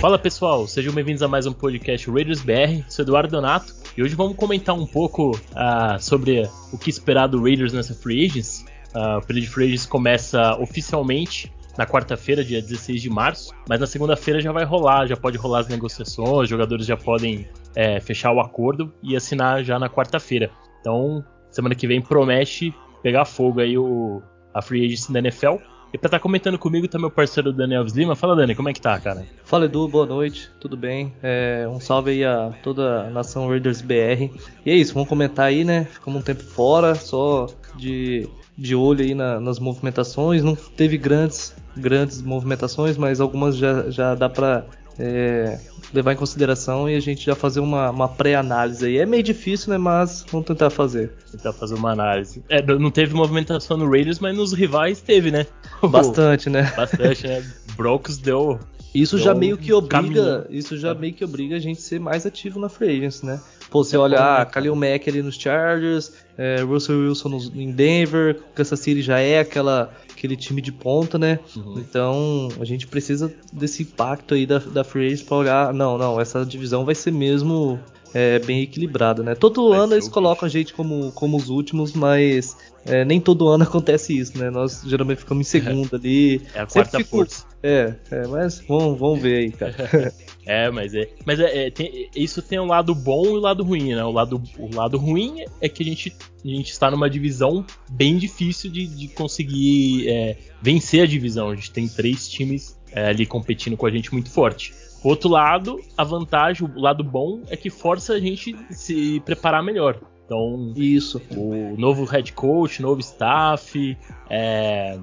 Fala pessoal, sejam bem-vindos a mais um podcast Raiders BR. Sou Eduardo Donato e hoje vamos comentar um pouco uh, sobre o que esperar do Raiders nessa Free Agents. Uh, o período de Free Agents começa oficialmente na quarta-feira, dia 16 de março, mas na segunda-feira já vai rolar, já pode rolar as negociações, os jogadores já podem é, fechar o acordo e assinar já na quarta-feira. Então, semana que vem promete pegar fogo aí o, a Free Agency da NFL. E pra estar tá comentando comigo tá meu parceiro Daniel Lima. Fala, Dani, como é que tá, cara? Fala, Edu, boa noite, tudo bem? É, um salve aí a toda a nação Raiders BR. E é isso, vamos comentar aí, né? Ficamos um tempo fora, só de, de olho aí na, nas movimentações. Não teve grandes, grandes movimentações, mas algumas já, já dá pra é, levar em consideração e a gente já fazer uma, uma pré-análise aí. É meio difícil, né? Mas vamos tentar fazer. Tentar fazer uma análise. É, não teve movimentação no Raiders, mas nos rivais teve, né? Bastante, né? Bastante, né? Broncos deu. Isso deu já meio que obriga, caminho. isso já meio que obriga a gente a ser mais ativo na free agents, né? Pô, você olha, ah, Kalil Mack ali nos Chargers, é, Russell Wilson no, em Denver, Kansas City já é aquela aquele time de ponta, né? Uhum. Então a gente precisa desse impacto aí da, da Free Agents para olhar, não, não, essa divisão vai ser mesmo é, bem equilibrada, né? Todo vai ano eles colocam a gente como, como os últimos, mas é, nem todo ano acontece isso, né? Nós geralmente ficamos em segundo ali. É a quarta fico... força. É, é, mas vamos, vamos ver aí, cara. É, mas é. Mas é, é tem, isso tem um lado bom e o um lado ruim, né? O lado, o lado ruim é que a gente, a gente está numa divisão bem difícil de, de conseguir é, vencer a divisão. A gente tem três times é, ali competindo com a gente muito forte. Outro lado, a vantagem, o lado bom é que força a gente se preparar melhor. Então, isso. O novo head coach, novo staff, é,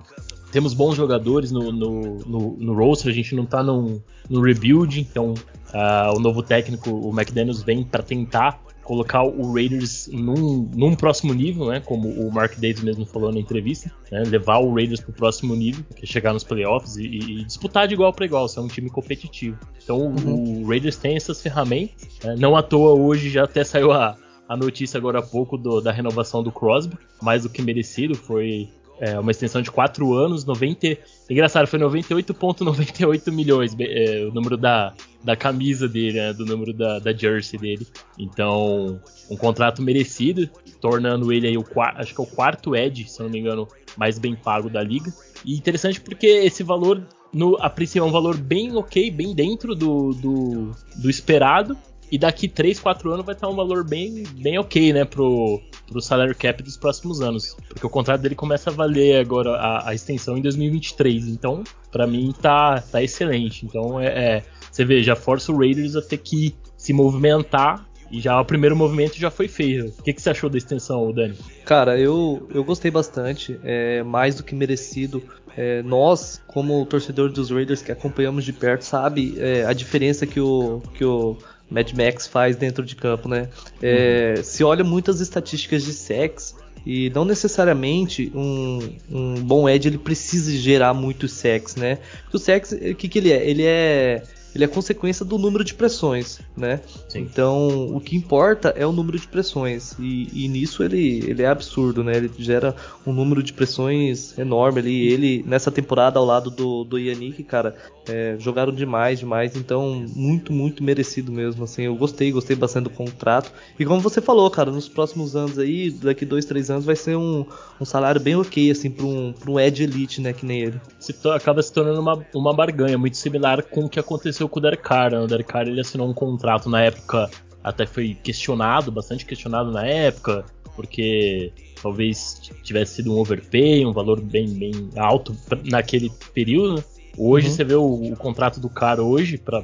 temos bons jogadores no, no, no, no roster, a gente não está no rebuild, então uh, o novo técnico, o McDaniels, vem para tentar colocar o Raiders num, num, próximo nível, né? Como o Mark Davis mesmo falou na entrevista, né, levar o Raiders para o próximo nível, que é chegar nos playoffs e, e, disputar de igual para igual, ser um time competitivo. Então uhum. o Raiders tem essas ferramentas. Né, não à toa hoje já até saiu a, a notícia agora há pouco do, da renovação do Crosby, mais do que merecido, foi é, uma extensão de 4 anos, 90. Engraçado, foi 98,98 milhões é, o número da, da camisa dele, né, do número da, da jersey dele. Então, um contrato merecido, tornando ele aí o acho que é o quarto Edge, se não me engano, mais bem pago da liga. E interessante porque esse valor, no, a princípio, é um valor bem ok, bem dentro do, do, do esperado. E daqui 3, 4 anos vai estar um valor bem, bem ok, né, pro, pro salário cap dos próximos anos. Porque o contrato dele começa a valer agora a, a extensão em 2023. Então, para mim, tá, tá excelente. Então, é, é, você vê, já força o Raiders a ter que se movimentar e já o primeiro movimento já foi feito. O que, que você achou da extensão, Dani? Cara, eu, eu gostei bastante. É mais do que merecido. É, nós, como torcedor dos Raiders que acompanhamos de perto, sabe é, a diferença que o, que o Mad Max faz dentro de campo, né? É. Se olha muitas estatísticas de sex e não necessariamente um, um bom Ed ele precisa gerar muito sex, né? Porque o sex, o que, que ele é? Ele é ele é consequência do número de pressões, né? Sim. Então, o que importa é o número de pressões. E, e, nisso ele, ele é absurdo, né? Ele gera um número de pressões enorme ali. Ele, nessa temporada, ao lado do, do Yannick, cara, é, jogaram demais, demais. Então, muito, muito merecido mesmo. Assim, eu gostei, gostei bastante do contrato. E como você falou, cara, nos próximos anos aí, daqui dois, três anos, vai ser um, um salário bem ok, assim, para um, pra um Ed Elite, né? Que nem ele. Se acaba se tornando uma, uma barganha, muito similar com o que aconteceu aconteceu com o Derek Carr. Né? O Derek Carr ele assinou um contrato na época, até foi questionado, bastante questionado na época, porque talvez tivesse sido um overpay, um valor bem, bem alto naquele período. Né? Hoje uhum. você vê o, o, contrato do cara hoje para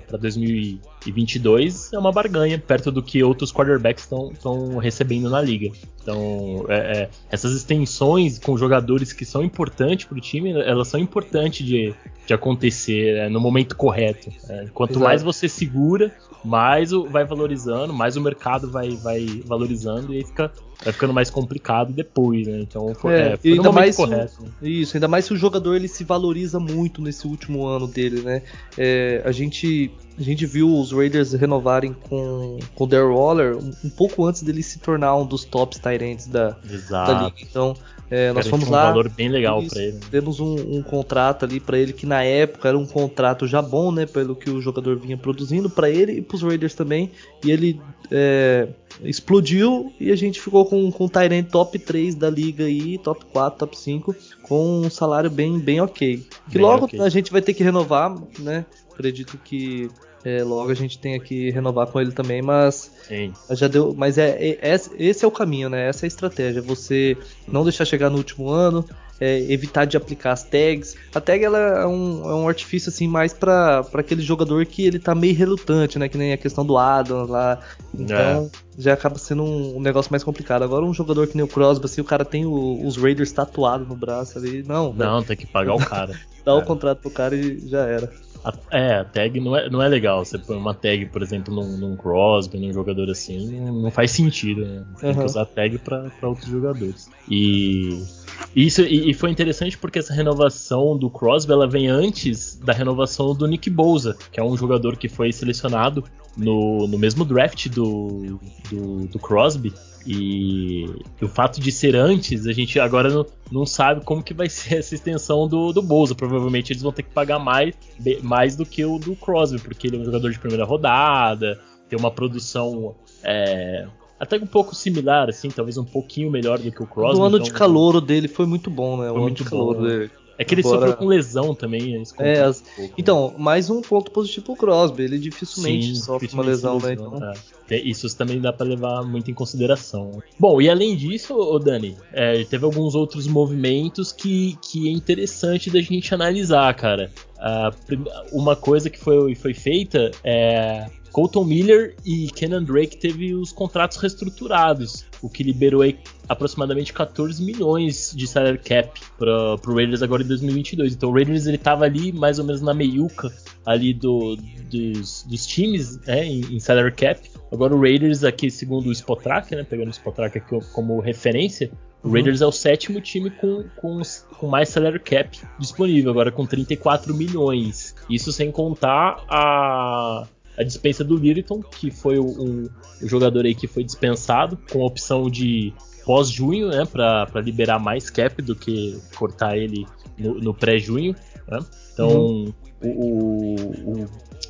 2022 é uma barganha perto do que outros quarterbacks estão recebendo na liga. Então é, é, essas extensões com jogadores que são importantes para o time, elas são importantes de, de acontecer é, no momento correto. É, quanto Exato. mais você segura, mais o, vai valorizando, mais o mercado vai, vai valorizando e aí fica vai ficando mais complicado depois, né? Então foi, é, é, foi ainda mais correto. Se, isso, ainda mais se o jogador ele se valoriza muito nesse último ano dele, né? É, a gente a gente viu os Raiders renovarem com, o Darryl Waller um, pouco antes dele se tornar um dos tops Tyrants da, da liga. Então É, nós fomos um lá. Um valor bem legal para ele. Temos um, um contrato ali para ele que na época era um contrato já bom, né? Pelo que o jogador vinha produzindo para ele e para os Raiders também. E ele é, explodiu e a gente ficou com, com o Tyrant top 3 da liga aí, top 4, top 5, com um salário bem, bem ok. Que bem logo okay. a gente vai ter que renovar, né? Acredito que é, logo a gente tem que renovar com ele também, mas Sim. já deu. Mas é, é, é, esse é o caminho, né? Essa é a estratégia. Você não deixar chegar no último ano, é, evitar de aplicar as tags. A tag ela é um, é um artifício assim mais para aquele jogador que ele tá meio relutante, né? Que nem a questão do Adam lá. Então é. já acaba sendo um, um, negócio mais complicado. Agora um jogador que nem o Crosby, assim, o cara tem o, os Raiders tatuados no braço ali. Não. Não, véio. tem que pagar o cara. Dá o contrato pro cara e já era. A, é, a tag não é, não é legal. Você põe uma tag, por exemplo, num, num Crosby, num jogador assim, não faz sentido, né? Tem uhum. que usar tag para outros jogadores. E isso e, e, foi interessante porque essa renovação do Crosby ela vem antes da renovação do Nick Bouza, que é um jogador que foi selecionado no, no mesmo draft do, do, do Crosby. E, o fato de ser antes, a gente agora não, não, sabe como que vai ser essa extensão do, do Bolsa. Provavelmente eles vão ter que pagar mais, mais do que o do Crosby, porque ele é um jogador de primeira rodada, tem uma produção é, até um pouco similar, assim, talvez um pouquinho melhor do que o Crosby. O ano então, de calouro dele foi muito bom, né? O ano de calor dele. É que ele Agora... sofreu com lesão também. É, as... um pouco, então, né? mais um ponto positivo pro Crosby. Ele dificilmente Sim, sofre dificilmente uma lesão, né? Então... É. Isso também dá para levar muito em consideração. Bom, e além disso, ô Dani, é, teve alguns outros movimentos que, que é interessante da gente analisar, cara. Uma coisa que foi, foi feita é Colton Miller e Kenan Drake teve os contratos reestruturados, o que liberou aproximadamente 14 milhões de salary cap para o Raiders agora em 2022. Então o Raiders ele estava ali mais ou menos na meiuca ali do, dos, dos times né, em, em, salary cap. Agora o Raiders aqui, segundo o Spotrack, né, pegando o Spotrack aqui como referência, o uhum. Raiders é o sétimo time com, com, com, mais salary cap disponível, agora com 34 milhões. Isso sem contar a, a dispensa do Liriton, que foi o, o jogador aí que foi dispensado, com a opção de pós-junho, né, para liberar mais cap do que cortar ele no, no pré-junho. Né? Então, uhum. o,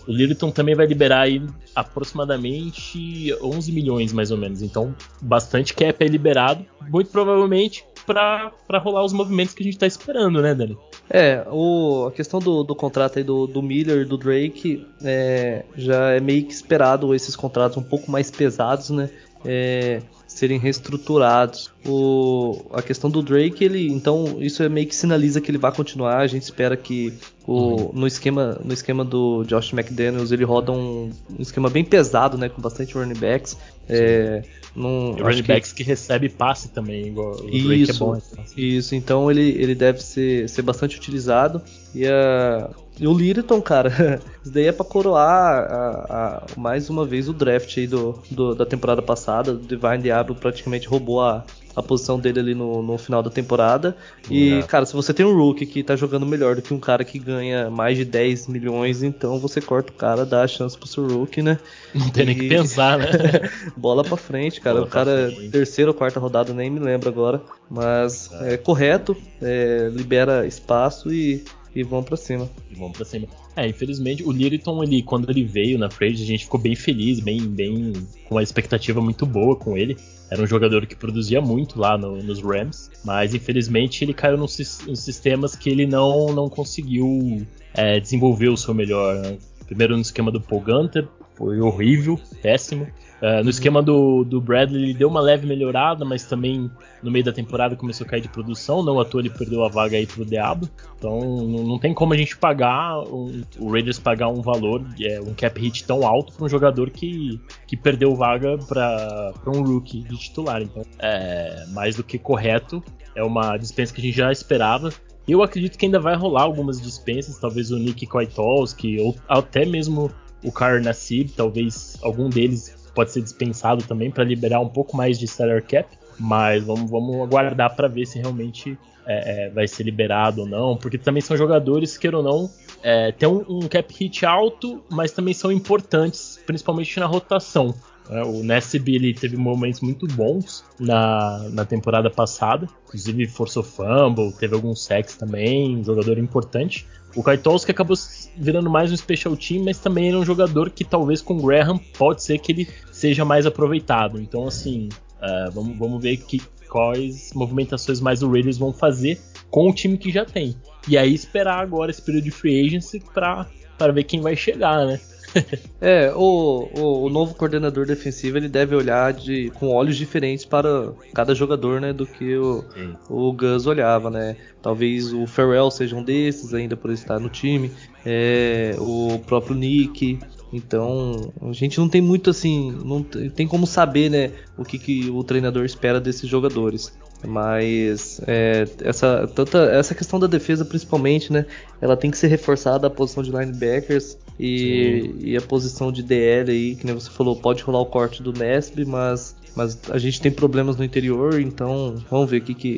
o, o também vai liberar aí aproximadamente 11 milhões, mais ou menos. Então, bastante cap é liberado. Muito provavelmente para rolar os movimentos que a gente está esperando, né, Dani? É, o, a questão do, do contrato aí do, do Miller e do Drake é, já é meio que esperado esses contratos um pouco mais pesados, né? É, serem reestruturados. O, a questão do Drake, ele, então isso é meio que sinaliza que ele vai continuar. A gente espera que o, uhum. no esquema no esquema do Josh McDaniels ele roda um, um esquema bem pesado, né, com bastante running backs. É, num, running backs que... que recebe passe também, igual o isso, Drake é bom. Isso, então ele, ele deve ser, ser bastante utilizado. E a, e o Liriton, cara, isso daí é pra coroar a, a, mais uma vez o draft aí do, do da temporada passada. O Divine Diablo praticamente roubou a, a posição dele ali no, no final da temporada. E, é. cara, se você tem um rookie que tá jogando melhor do que um cara que ganha mais de 10 milhões, então você corta o cara, dá a chance pro seu rookie, né? Não tem e... nem que pensar, né? Bola pra frente, cara. Bola o cara, terceira ou quarta rodada, nem me lembro agora. Mas é, é correto, é, libera espaço e e vão para cima. E vão para cima. É, infelizmente o Liriton, ele, quando ele veio na frente, a gente ficou bem feliz, bem, bem com uma expectativa muito boa com ele. Era um jogador que produzia muito lá no, nos Rams, mas infelizmente ele caiu nos, nos sistemas que ele não, não conseguiu é, desenvolver o seu melhor. Né? Primeiro no esquema do Paul Gunter, foi horrível, péssimo. Uh, no esquema do, do Bradley, ele deu uma leve melhorada, mas também no meio da temporada começou a cair de produção. Não à toa ele perdeu a vaga aí pro Diablo. Então não, não tem como a gente pagar, um, o Raiders pagar um valor, é, um cap hit tão alto para um jogador que, que perdeu vaga para um rookie de titular. Então é mais do que correto. É uma dispensa que a gente já esperava. Eu acredito que ainda vai rolar algumas dispensas, talvez o Nick Kwiatkowski ou até mesmo o Kar Nassib, talvez algum deles pode ser dispensado também para liberar um pouco mais de salary cap, mas vamos, vamos aguardar para ver se realmente é, é, vai ser liberado ou não, porque também são jogadores, queira ou não, é, tem um, um, cap hit alto, mas também são importantes, principalmente na rotação. Né? O Nessib ele teve momentos muito bons na, na temporada passada, inclusive forçou fumble, teve alguns sacks também, um jogador importante. O Kaitowski acabou virando mais um special team, mas também era um jogador que talvez com o Graham pode ser que ele seja mais aproveitado. Então, assim, uh, vamos, vamos ver que, quais movimentações mais o Raiders vão fazer com o time que já tem. E aí esperar agora esse período de free agency para ver quem vai chegar, né? é, o, o, o, novo coordenador defensivo ele deve olhar de, com olhos diferentes para cada jogador, né, do que o, o Gus olhava, né? Talvez o Farrell seja um desses ainda por estar no time, é, o próprio Nick. Então a gente não tem muito assim, não tem como saber, né, o que, que o treinador espera desses jogadores. Mas é, essa, tanta, essa questão da defesa, principalmente, né? Ela tem que ser reforçada a posição de linebackers e, e, a posição de DL aí, que nem você falou, pode rolar o corte do Nesb, mas, mas a gente tem problemas no interior, então vamos ver o que, que,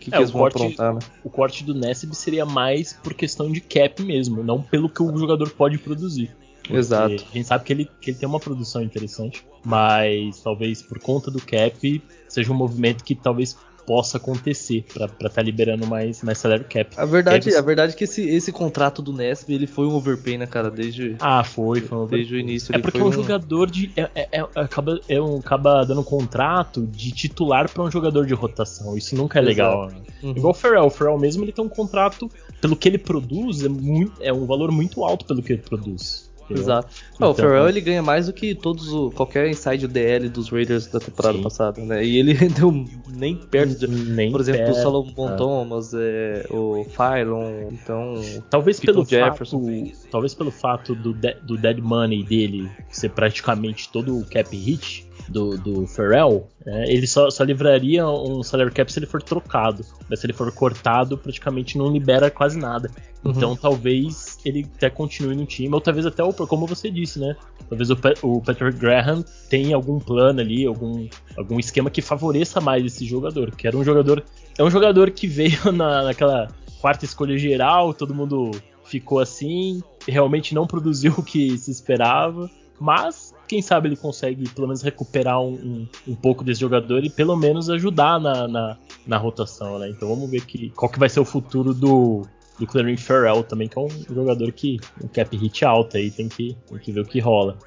que, é, que eles vão corte, aprontar, né? O corte do Nesb seria mais por questão de cap mesmo, não pelo que o jogador pode produzir. Exato. A gente sabe que ele, que ele tem uma produção interessante, mas talvez por conta do cap seja um movimento que talvez possa acontecer para estar tá liberando mais, mais salary cap. A verdade, a verdade é que esse, esse contrato do Nesp ele foi um overpay, né, cara? Desde, ah, foi, foi um desde o início. É porque é um, um, jogador de. É, é, é, acaba, é um, acaba dando um contrato de titular para um jogador de rotação. Isso nunca é Exato. legal. Né? Uhum. Igual o Ferrell. O Ferrell mesmo ele tem um contrato, pelo que ele produz, é, muito, é um valor muito alto pelo que ele produz. Exato. Então, o Farrell ele ganha mais do que todos o, qualquer inside DL dos Raiders da temporada sim. passada, né? E ele rendeu nem perto de, nem por exemplo, perto, o Solomon ah. Thomas, é, o Phylon, então talvez pelo Jefferson, fato, talvez pelo fato do, de, do dead money dele ser praticamente todo o cap hit, do, do Pharrell, é, ele só, só livraria um salary cap se ele for trocado. Mas se ele for cortado, praticamente não libera quase nada. Uhum. Então talvez ele até continue no time, ou talvez até, o, como você disse, né? Talvez o, o Patrick Graham tenha algum plano ali, algum, algum esquema que favoreça mais esse jogador. Que era um jogador. É um jogador que veio na, naquela quarta escolha geral, todo mundo ficou assim, realmente não produziu o que se esperava. Mas quem sabe ele consegue pelo menos recuperar um, um, um pouco desse jogador e pelo menos ajudar na, na, na, rotação, né? Então vamos ver que, qual que vai ser o futuro do, do Clarence Farrell também, que é um jogador que um cap hit alto aí, tem que, tem que ver o que rola.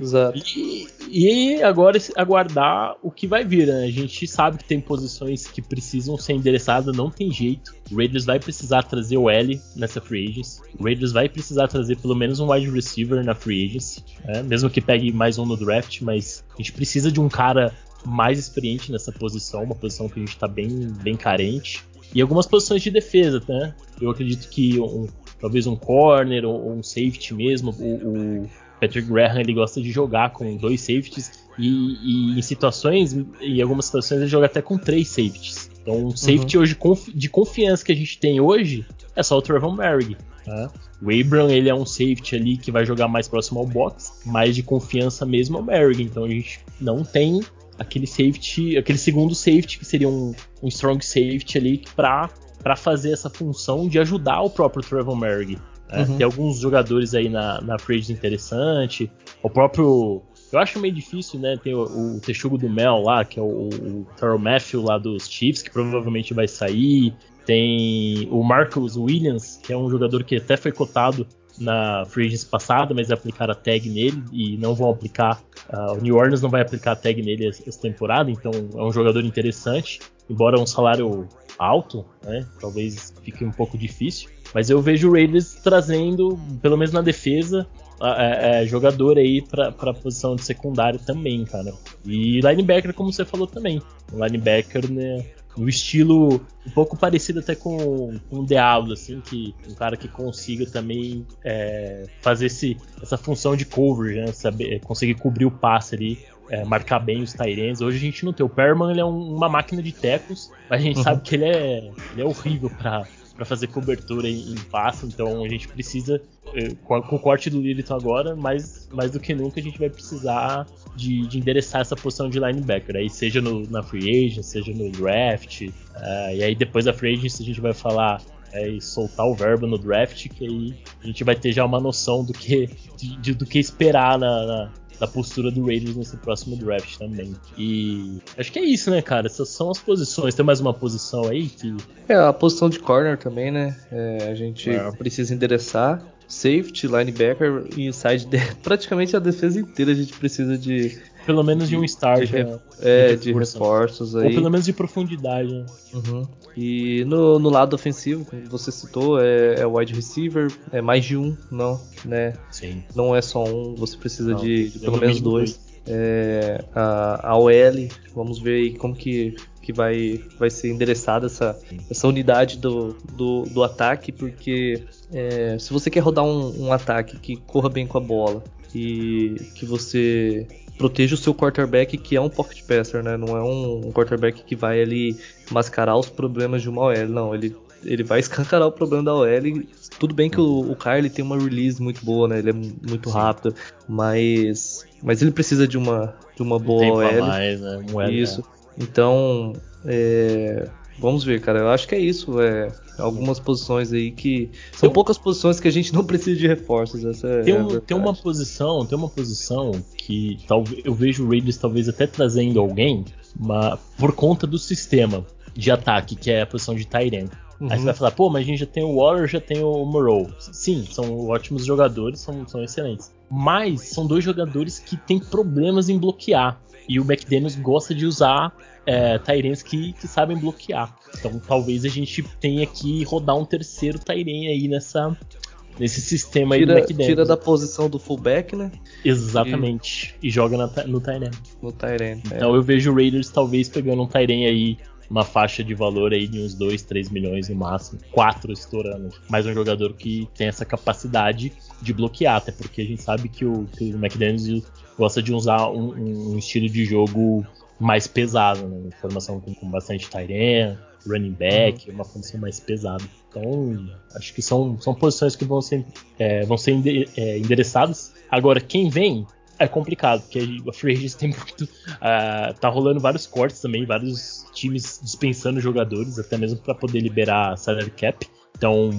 Exato. E, e, agora aguardar o que vai vir, né? A gente sabe que tem posições que precisam ser endereçadas, não tem jeito. O Raiders vai precisar trazer o L nessa free agency. O Raiders vai precisar trazer pelo menos um wide receiver na free agency, né? mesmo que pegue mais um no draft, mas a gente precisa de um cara mais experiente nessa posição, uma posição que a gente está bem, bem carente. E algumas posições de defesa, né? Eu acredito que um, talvez um corner ou um safety mesmo, o, o Patrick Graham ele gosta de jogar com dois safeties e, e, em situações, em algumas situações ele joga até com três safeties. Então, um safety uhum. hoje de confiança que a gente tem hoje é só o Trevor Merrick. Tá? O Abram ele é um safety ali que vai jogar mais próximo ao box, mais de confiança mesmo é o Merrick. Então a gente não tem aquele safety, aquele segundo safety que seria um, um strong safety ali para para fazer essa função de ajudar o próprio Trevor Merrick. É, uhum. Tem alguns jogadores aí na, na free interessante. O próprio. Eu acho meio difícil, né? Tem o, o Texugo do Mel lá, que é o, o Terrell Matthew lá dos Chiefs, que provavelmente vai sair. Tem o Marcus Williams, que é um jogador que até foi cotado na free agency passada, mas aplicaram a tag nele e não vão aplicar. Uh, o New Orleans não vai aplicar a tag nele essa temporada, então é um jogador interessante, embora um salário alto, né? Talvez fique um pouco difícil. Mas eu vejo o Raiders trazendo, pelo menos na defesa, é, é, jogador aí pra, pra posição de secundário também, cara. E linebacker, como você falou também. Um linebacker, né? No estilo um pouco parecido até com, com o Diablo, assim, que um cara que consiga também é, fazer esse, essa função de cover, né? Saber, conseguir cobrir o passe ali é, marcar bem os Tyrens. Hoje a gente não tem. O Perman ele é um, uma máquina de tecos, mas a gente uhum. sabe que ele é, ele é horrível para para fazer cobertura em, em passe, então a gente precisa, eh, com, o corte do Lilith agora, mais, mais do que nunca a gente vai precisar de, de endereçar essa posição de linebacker, aí seja no, na free agent, seja no draft, uh, e aí depois da free agent a gente vai falar é, e soltar o verbo no draft, que aí a gente vai ter já uma noção do que, de, de, do que esperar na, na, da postura do Raiders nesse próximo draft também. E acho que é isso, né, cara? Essas são as posições. Tem mais uma posição aí que. É, a posição de corner também, né? É, a gente é. precisa endereçar. Safety, linebacker e inside. Praticamente a defesa inteira a gente precisa de pelo menos de um start. De, né? é, de, de reforços aí. Ou pelo menos de profundidade. Né? Uhum. E no, no, lado ofensivo, como você citou, é, é wide receiver, é mais de um, não, né? Sim. Não é só um, você precisa não, de, de pelo menos dois. dois. É, a, a OL, vamos ver aí como que, que vai, vai ser endereçada essa, essa unidade do, do, do ataque, porque é, se você quer rodar um, um ataque que corra bem com a bola e que você proteja o seu quarterback, que é um pocket passer, né? Não é um, um quarterback que vai ali mascarar os problemas de uma OL, não. Ele, ele vai escancarar o problema da OL. Tudo bem que o, o Kyle tem uma release muito boa, né? Ele é muito rápido, mas mas ele precisa de uma de uma boa OL. Mais, né? Moeda, isso. Então, é, vamos ver, cara. Eu acho que é isso. É, algumas posições aí que. São poucas posições que a gente não precisa de reforços. Essa é tem, um, tem uma posição, tem uma posição que talvez eu vejo o Raiders talvez até trazendo alguém, mas por conta do sistema de ataque, que é a posição de Tyrant. Uhum. Aí você vai falar, pô, mas a gente já tem o Warrior, já tem o Moreau. Sim, são ótimos jogadores, são, são excelentes. Mas são dois jogadores que têm problemas em bloquear. E o McDaniels gosta de usar é, que, que sabem bloquear. Então talvez a gente tenha que rodar um terceiro Tyren aí nessa, nesse sistema tira, aí do McDaniels. Tira da posição do fullback, né? Exatamente. E, e joga na, no Tyren. No Tyren. É. Então é. eu vejo o Raiders talvez pegando um Tyren aí uma faixa de valor aí de uns 2, 3 milhões no máximo, 4 estourando. Mais um jogador que tem essa capacidade de bloquear, até porque a gente sabe que o, que o McDaniels gosta de usar um, um estilo de jogo mais pesado, né? Formação com, com bastante Tyrion, running back, uhum. uma formação mais pesada. Então, acho que são, são posições que vão ser, é, vão ser é, endereçadas. Agora, quem vem é complicado, porque a Free Agents tem muito. Uh, tá rolando vários cortes também, vários times dispensando jogadores, até mesmo para poder liberar salary cap. Então,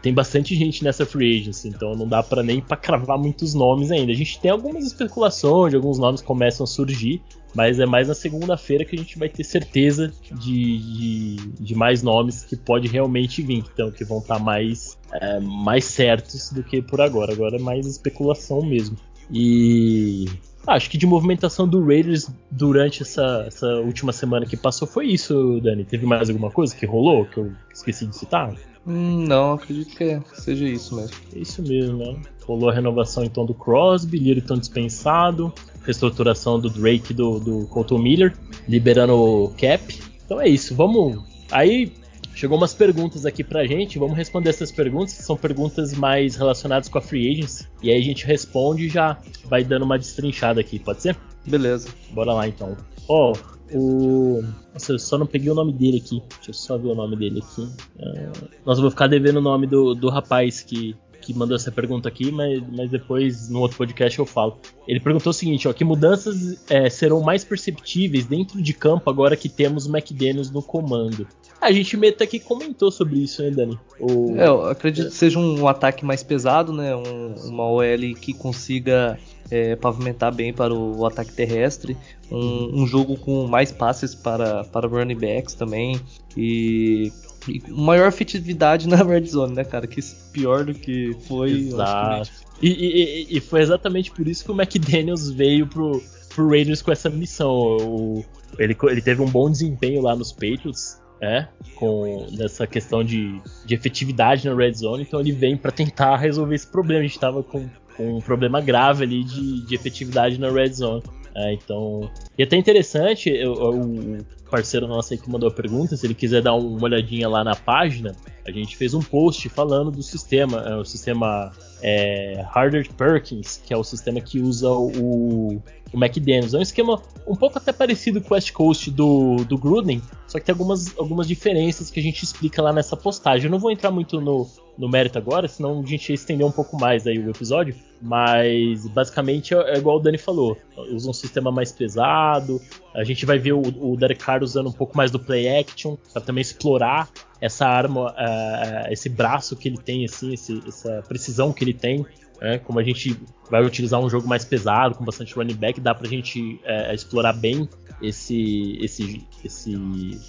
tem bastante gente nessa free agency, então não dá para nem para cravar muitos nomes ainda. A gente tem algumas especulações, de alguns nomes começam a surgir, mas é mais na segunda-feira que a gente vai ter certeza de, de, de, mais nomes que pode realmente vir, então que vão estar tá mais, é, mais certos do que por agora. Agora é mais especulação mesmo. E acho que de movimentação do Raiders durante essa, essa última semana que passou foi isso, Dani. Teve mais alguma coisa que rolou que eu esqueci de citar? Hum, não, acredito que seja isso mesmo. É isso mesmo, né? Rolou a renovação então do Crosby, Littleton dispensado, reestruturação do Drake do, do Colton Miller, liberando o cap. Então é isso, vamos. Aí chegou umas perguntas aqui pra gente, vamos responder essas perguntas, que são perguntas mais relacionadas com a Free Agents. E aí a gente responde e já vai dando uma destrinchada aqui, pode ser? Beleza. Bora lá então. Ó, oh, o. Nossa, eu só não peguei o nome dele aqui. Deixa eu só ver o nome dele aqui. Uh... Nossa, eu vou ficar devendo o nome do, do rapaz que, que mandou essa pergunta aqui, mas, mas depois no outro podcast eu falo. Ele perguntou o seguinte: ó, que mudanças é, serão mais perceptíveis dentro de campo agora que temos o McDaniels no comando? A gente meio que comentou sobre isso, né, Dani? O... É, eu acredito que seja um, ataque mais pesado, né? Um, uma OL que consiga é, pavimentar bem para o, o ataque terrestre. Um, um, jogo com mais passes para, para running backs também. E, e maior efetividade na red zone, né, cara? Que pior do que foi. Exato. E, e, e, foi exatamente por isso que o McDaniels veio pro, pro Raiders com essa missão. O, ele, ele teve um bom desempenho lá nos Patriots é, com nessa questão de, de efetividade na red zone, então ele vem para tentar resolver esse problema. A gente estava com, com, um problema grave ali de, de efetividade na red zone. É, então, e até interessante, o parceiro nosso aí que mandou a pergunta, se ele quiser dar uma olhadinha lá na página, a gente fez um post falando do sistema, é, o sistema é, Harder Perkins, que é o sistema que usa o, o McDaniels. É um esquema um pouco até parecido com o West Coast do, do Gruden, só que tem algumas, algumas diferenças que a gente explica lá nessa postagem. Eu não vou entrar muito no, no mérito agora, senão a gente ia estender um pouco mais aí o episódio, mas basicamente é, é igual o Dani falou, usa um sistema mais pesado, a gente vai ver o, o Derek Carr usando um pouco mais do play action, para também explorar essa arma, uh, esse braço que ele tem, assim, esse, essa precisão que ele tem né? Como a gente vai utilizar um jogo mais pesado, com bastante running back, dá pra gente é, explorar bem esse, esse, esse,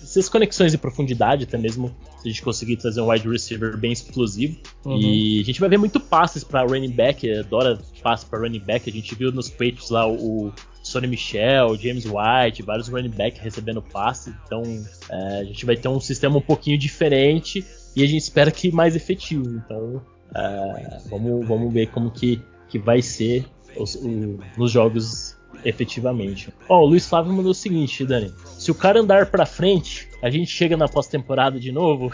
essas conexões de profundidade, até mesmo se a gente conseguir trazer um wide receiver bem explosivo. Uhum. E a gente vai ver muito passes para running back, adora passes para running back. A gente viu nos Patriots lá o Sonny Michel, James White, vários running back recebendo passe. Então é, a gente vai ter um sistema um pouquinho diferente e a gente espera que mais efetivo. Então é, vamos, vamos ver como que, que vai ser os, o, nos jogos efetivamente. Ó, oh, o Luiz Flávio mandou o seguinte, Dani. Se o cara andar pra frente, a gente chega na pós-temporada de novo?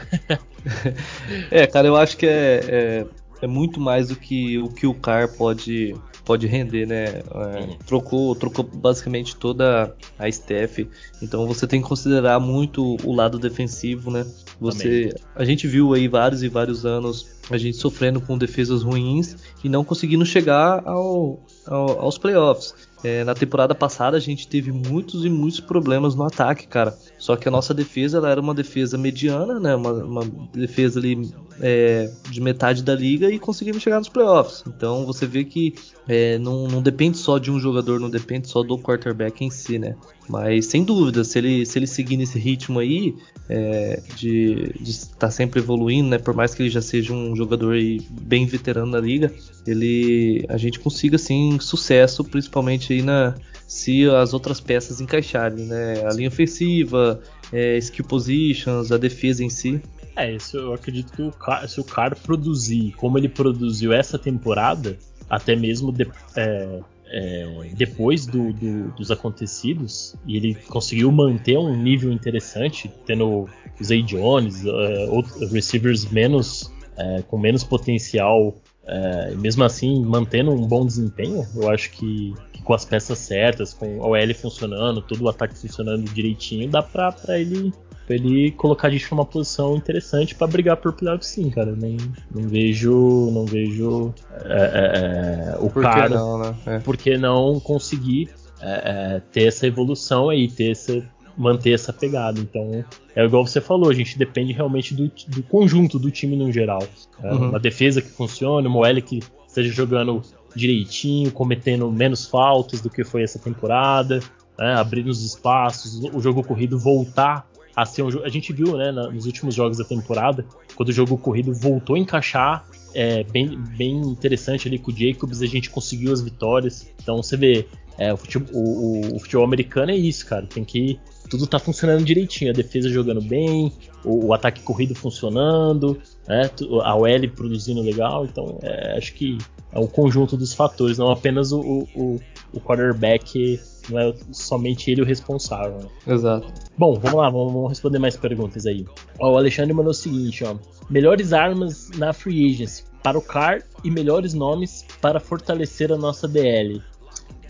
é, cara, eu acho que é, é, é, muito mais do que o que o Car pode, pode render, né? É, uhum. trocou, trocou basicamente toda a staff. Então você tem que considerar muito o lado defensivo, né? Você, a gente viu aí vários e vários anos a gente sofrendo com defesas ruins e não conseguindo chegar ao, ao, aos playoffs. É, na temporada passada a gente teve muitos e muitos problemas no ataque, cara. Só que a nossa defesa ela era uma defesa mediana, né? Uma, uma defesa ali é, de metade da liga e conseguimos chegar nos playoffs. Então você vê que é, não, não, depende só de um jogador, não depende só do quarterback em si, né? Mas sem dúvida, se ele, se ele seguir nesse ritmo aí é, de estar tá sempre evoluindo, né? Por mais que ele já seja um jogador bem veterano na liga, ele a gente consiga sim sucesso, principalmente aí na se as outras peças encaixarem, né? A linha ofensiva, é, skill positions, a defesa em si. É, isso eu acredito que o se o cara produzir como ele produziu essa temporada, até mesmo é, é, depois do, do, dos acontecidos, e ele conseguiu manter um nível interessante, tendo os Jones, uh, outros receivers menos é, com menos potencial, é, mesmo assim mantendo um bom desempenho, eu acho que, que, com as peças certas, com o OL funcionando, todo o ataque funcionando direitinho, dá pra ele pra ele colocar a gente numa posição interessante para brigar por playoff sim, cara. Não, não vejo. Não vejo é, é, é o por cara. Não, né? é. Por que não conseguir é, ter essa evolução aí, ter essa, manter essa pegada. Então, é igual você falou, a gente depende realmente do, do conjunto do time no geral. É, uhum. Uma defesa que funcione, uma OL que esteja jogando direitinho, cometendo menos faltas do que foi essa temporada, né, abrindo os espaços, o jogo corrido voltar a ser um jogo. A gente viu, né, nos últimos jogos da temporada, quando o jogo corrido voltou a encaixar, é, bem, bem interessante ali com o Jacobs, a gente conseguiu as vitórias. Então você vê, é, o, futebol, o, o, futebol, americano é isso, cara. Tem que. Tudo tá funcionando direitinho. A defesa jogando bem, o, o ataque corrido funcionando, né, a OL produzindo legal. Então é, acho que é um conjunto dos fatores, não apenas o, o, o quarterback não é somente ele o responsável. Né? Exato. Bom, vamos lá, vamos, vamos, responder mais perguntas aí. Ó, o Alexandre mandou o seguinte, ó. Melhores armas na Free Agency para o CAR e melhores nomes para fortalecer a nossa DL.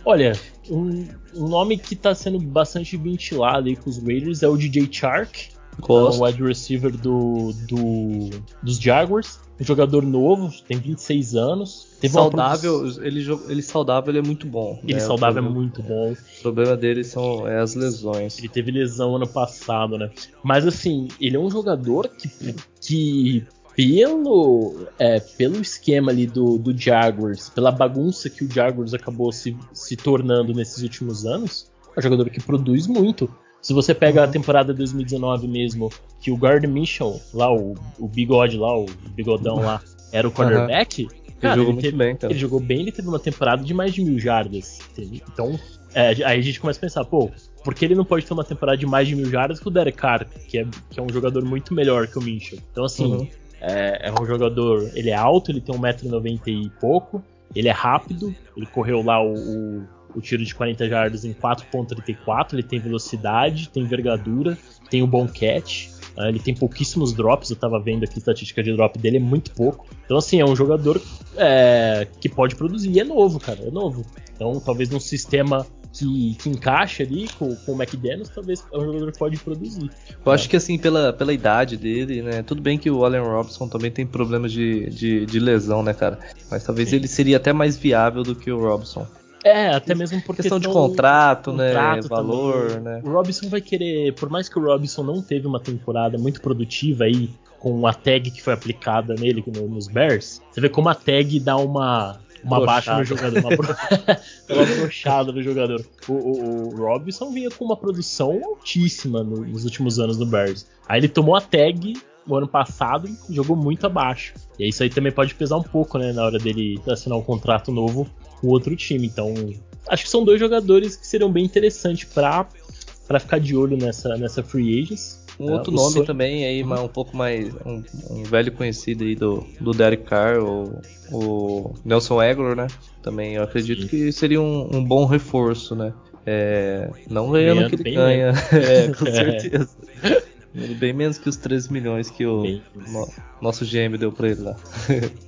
Olha, um, um nome que está sendo bastante ventilado aí com os Raiders é o DJ Chark, o wide receiver do, do, dos Jaguars. Um jogador novo, tem 26 anos. Teve saudável, ele, ele saudável ele é muito bom. Ele né? saudável é muito bom. O problema dele são é as lesões. Ele teve lesão ano passado, né? Mas assim, ele é um jogador que, que pelo, é, pelo esquema ali do, do Jaguars, pela bagunça que o Jaguars acabou se, se tornando nesses últimos anos, é um jogador que produz muito. Se você pega a uhum. temporada 2019 mesmo, que o Guard Mitchell, lá, o, o bigode lá, o bigodão lá, era o cornerback, uhum. cara, ele, jogou ele, teve, bem, cara. ele jogou bem, ele teve uma temporada de mais de mil jardas. Então, é, aí a gente começa a pensar, pô, por que ele não pode ter uma temporada de mais de mil jardas que o Derek Carr, que é, que é um jogador muito melhor que o Mitchell? Então, assim, uhum. é, é, um jogador, ele é alto, ele tem 1,90m e pouco, ele é rápido, ele correu lá o, o o tiro de 40 jardas em 4.34, ele tem velocidade, tem envergadura, tem um bom catch, uh, ele tem pouquíssimos drops, eu tava vendo aqui a estatística de drop dele, é muito pouco. Então, assim, é um jogador é, que pode produzir, e é novo, cara, é novo. Então, talvez num sistema que, que encaixa ali com, com o McDaniels, talvez é um jogador que pode produzir. Eu é. acho que assim, pela, pela idade dele, né? Tudo bem que o Allen Robinson também tem problemas de, de, de lesão, né, cara? Mas talvez Sim. ele seria até mais viável do que o Robinson. É, até mesmo por questão, de contrato, né? Valor, também. né? O Robinson vai querer, por mais que o Robinson não teve uma temporada muito produtiva aí com a tag que foi aplicada nele nos Bears, você vê como a tag dá uma uma baixa no jogador, uma, bro... uma brochada no jogador. O, o, o, Robinson vinha com uma produção altíssima no, nos últimos anos no Bears. Aí ele tomou a tag no ano passado e jogou muito abaixo. E isso aí também pode pesar um pouco, né, na hora dele assinar um contrato novo com outro time. Então, acho que são dois jogadores que seriam bem interessantes para para ficar de olho nessa, nessa free agents. Um outro nome também aí, um pouco mais um, um, velho conhecido aí do, do Derek Carr, o, o Nelson Aguilar, né? Também eu acredito Sim. que seria um, um, bom reforço, né? É, não ganhando o que ele ganha, é, com certeza. Bem menos que os 13 milhões que o no, nosso GM deu pra ele lá.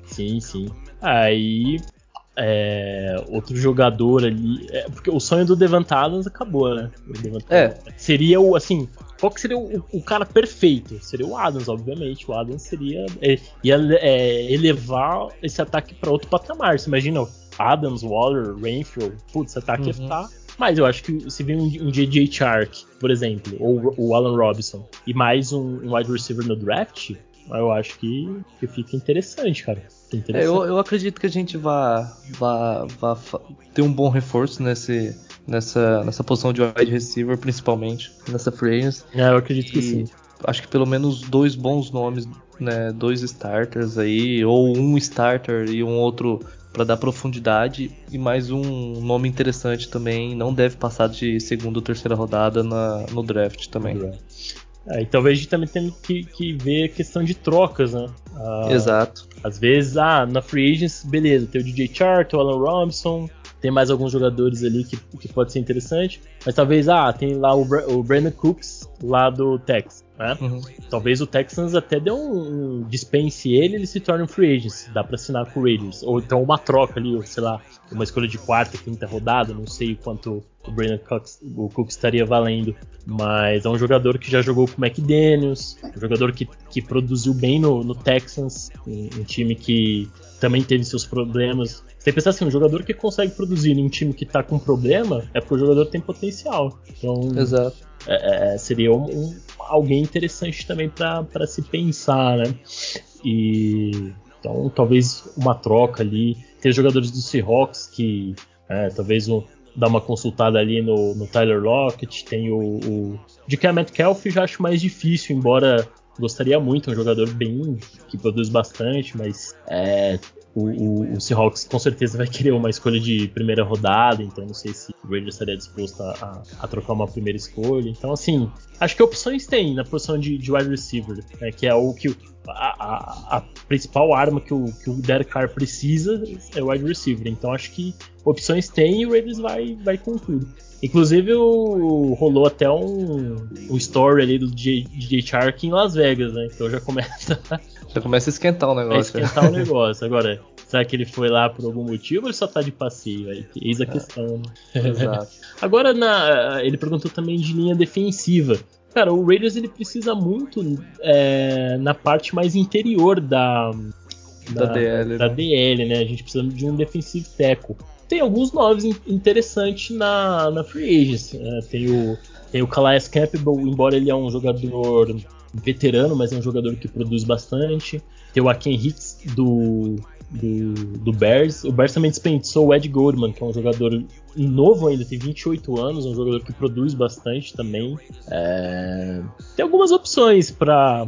sim, sim. Aí é, outro jogador ali. É, porque o sonho do Devant Adams acabou, né? É. Seria o, assim. Qual que seria o, o, cara perfeito? Seria o Adams, obviamente. O Adams seria. É, ia é, elevar esse ataque para outro patamar. Você imagina Adams, Waller, Rainfield. Putz, esse ataque uhum. ia ficar. Mas eu acho que se vem um, um JJ Shark, por exemplo, ou o Alan Robinson, e mais um, um wide receiver no draft, eu acho que, que fica interessante, cara. É, eu, eu, acredito que a gente vai, vai, vai ter um bom reforço nesse, nessa, nessa posição de wide receiver, principalmente, nessa free É, eu acredito e que sim. Acho que pelo menos dois bons nomes, né, dois starters aí, ou um starter e um outro para dar profundidade e mais um nome interessante também, não deve passar de segunda ou terceira rodada na, no draft também. É, e talvez a gente também tenha que, que ver a questão de trocas, né? Ah, Exato. Às vezes, ah, na Free Agents, beleza, tem o DJ Chart, o Alan Robinson, tem mais alguns jogadores ali que, que pode ser interessante, mas talvez, ah, tem lá o, o Brandon Cooks lá do Texas, né? Uhum. Talvez o Texans até dê um, um dispense ele, ele se torne um free agent, dá para assinar com o Raiders, ou então uma troca ali, ou sei lá, uma escolha de quarta, quinta rodada, não sei o quanto o Brandon Cooks, o Cooks estaria valendo, mas é um jogador que já jogou com o McDaniels, um jogador que, que produziu bem no, no Texans, um, um, time que também teve seus problemas. Você pensa assim, um jogador que consegue produzir em um time que está com problema é porque o jogador tem potencial. Então. É, é seria um, um, alguém interessante também para se pensar, né? E então talvez uma troca ali. Tem jogadores do Seahawks que é, talvez um, dar uma consultada ali no, no Tyler Lockett, tem o, o de Metcalf já acho mais difícil, embora gostaria muito, é um jogador bem que produz bastante, mas é, o, o, o, Seahawks com certeza vai querer uma escolha de primeira rodada, então não sei se o Raiders estaria disposto a, a, trocar uma primeira escolha. Então, assim, acho que opções tem na posição de, de wide receiver, né, que é o que a, a, principal arma que o, que o Derek Carr precisa é o wide receiver. Então, acho que opções tem e o Raiders vai, vai com tudo. Inclusive, o, rolou até um, um story ali do DJ, Shark em Las Vegas, né? Então já começa já começa a esquentar o negócio. A esquentar o negócio. Agora, será que ele foi lá por algum motivo ou ele só tá de passeio? Aí, eis a é. questão, né? Exato. Agora, na, ele perguntou também de linha defensiva. Cara, o Raiders ele precisa muito é, na parte mais interior da, da, da DL, da né? DL, né? A gente precisa de um defensive tackle. Tem alguns nomes interessantes na, na Free Agents. Né? Tem o, tem o Calais Campbell, embora ele é um jogador veterano, mas é um jogador que produz bastante. Tem o Aken Hicks do, do, do, Bears. O Bears também dispensou o Ed Goldman, que é um jogador novo ainda, tem 28 anos, um jogador que produz bastante também. É... Tem algumas opções para